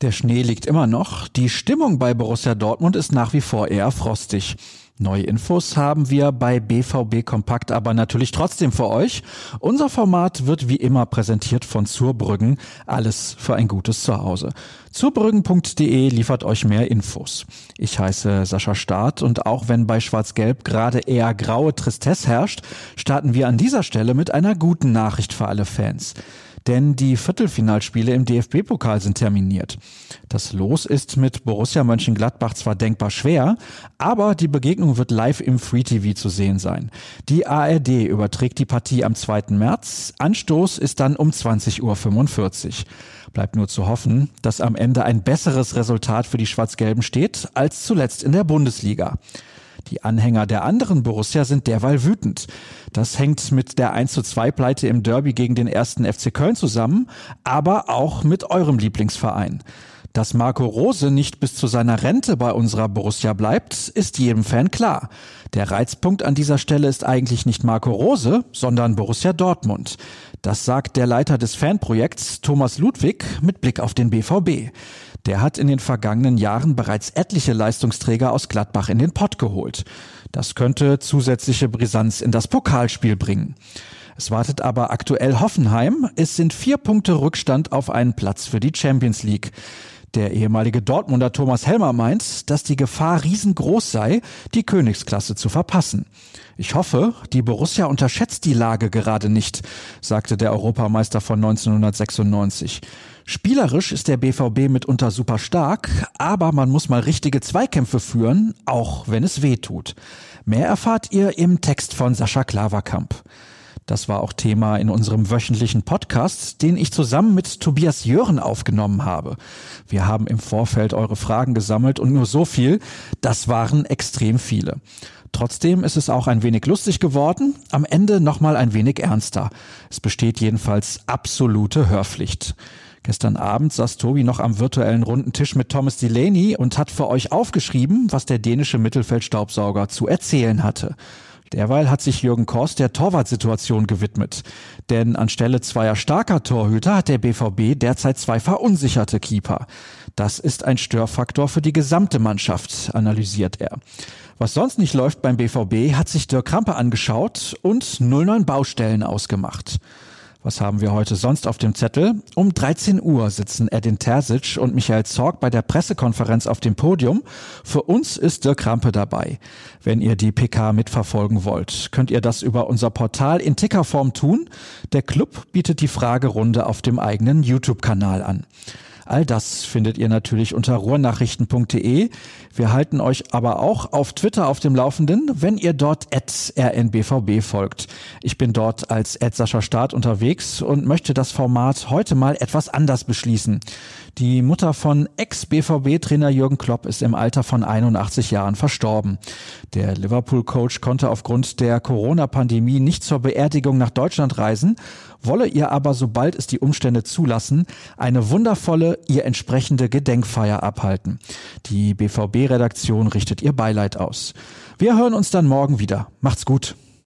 Der Schnee liegt immer noch. Die Stimmung bei Borussia Dortmund ist nach wie vor eher frostig. Neue Infos haben wir bei BVB Kompakt aber natürlich trotzdem für euch. Unser Format wird wie immer präsentiert von Zurbrüggen. Alles für ein gutes Zuhause. Zurbrüggen.de liefert euch mehr Infos. Ich heiße Sascha Staat und auch wenn bei Schwarz-Gelb gerade eher graue Tristesse herrscht, starten wir an dieser Stelle mit einer guten Nachricht für alle Fans denn die Viertelfinalspiele im DFB-Pokal sind terminiert. Das Los ist mit Borussia Mönchengladbach zwar denkbar schwer, aber die Begegnung wird live im Free TV zu sehen sein. Die ARD überträgt die Partie am 2. März. Anstoß ist dann um 20.45 Uhr. Bleibt nur zu hoffen, dass am Ende ein besseres Resultat für die Schwarz-Gelben steht als zuletzt in der Bundesliga. Die Anhänger der anderen Borussia sind derweil wütend. Das hängt mit der 1 zu 2 Pleite im Derby gegen den ersten FC Köln zusammen, aber auch mit eurem Lieblingsverein. Dass Marco Rose nicht bis zu seiner Rente bei unserer Borussia bleibt, ist jedem Fan klar. Der Reizpunkt an dieser Stelle ist eigentlich nicht Marco Rose, sondern Borussia Dortmund. Das sagt der Leiter des Fanprojekts Thomas Ludwig mit Blick auf den BVB. Der hat in den vergangenen Jahren bereits etliche Leistungsträger aus Gladbach in den Pott geholt. Das könnte zusätzliche Brisanz in das Pokalspiel bringen. Es wartet aber aktuell Hoffenheim. Es sind vier Punkte Rückstand auf einen Platz für die Champions League. Der ehemalige Dortmunder Thomas Helmer meint, dass die Gefahr riesengroß sei, die Königsklasse zu verpassen. Ich hoffe, die Borussia unterschätzt die Lage gerade nicht, sagte der Europameister von 1996. Spielerisch ist der BVB mitunter super stark, aber man muss mal richtige Zweikämpfe führen, auch wenn es weh tut. Mehr erfahrt ihr im Text von Sascha Klaverkamp. Das war auch Thema in unserem wöchentlichen Podcast, den ich zusammen mit Tobias Jören aufgenommen habe. Wir haben im Vorfeld eure Fragen gesammelt und nur so viel, das waren extrem viele. Trotzdem ist es auch ein wenig lustig geworden, am Ende nochmal ein wenig ernster. Es besteht jedenfalls absolute Hörpflicht. Gestern Abend saß Tobi noch am virtuellen runden Tisch mit Thomas Delaney und hat für euch aufgeschrieben, was der dänische Mittelfeldstaubsauger zu erzählen hatte. Derweil hat sich Jürgen Korst der Torwartsituation gewidmet. Denn anstelle zweier starker Torhüter hat der BVB derzeit zwei verunsicherte Keeper. Das ist ein Störfaktor für die gesamte Mannschaft, analysiert er. Was sonst nicht läuft beim BVB, hat sich Dirk Krampe angeschaut und 09 Baustellen ausgemacht. Was haben wir heute sonst auf dem Zettel? Um 13 Uhr sitzen Edin Terzic und Michael Zorg bei der Pressekonferenz auf dem Podium. Für uns ist Dirk Krampe dabei. Wenn ihr die PK mitverfolgen wollt, könnt ihr das über unser Portal in Tickerform tun. Der Club bietet die Fragerunde auf dem eigenen YouTube-Kanal an. All das findet ihr natürlich unter ruhrnachrichten.de. Wir halten euch aber auch auf Twitter auf dem Laufenden, wenn ihr dort rnbvb folgt. Ich bin dort als Sascha Staat unterwegs und möchte das Format heute mal etwas anders beschließen. Die Mutter von Ex-BVB-Trainer Jürgen Klopp ist im Alter von 81 Jahren verstorben. Der Liverpool-Coach konnte aufgrund der Corona-Pandemie nicht zur Beerdigung nach Deutschland reisen, wolle ihr aber, sobald es die Umstände zulassen, eine wundervolle, ihr entsprechende Gedenkfeier abhalten. Die BVB-Redaktion richtet ihr Beileid aus. Wir hören uns dann morgen wieder. Macht's gut.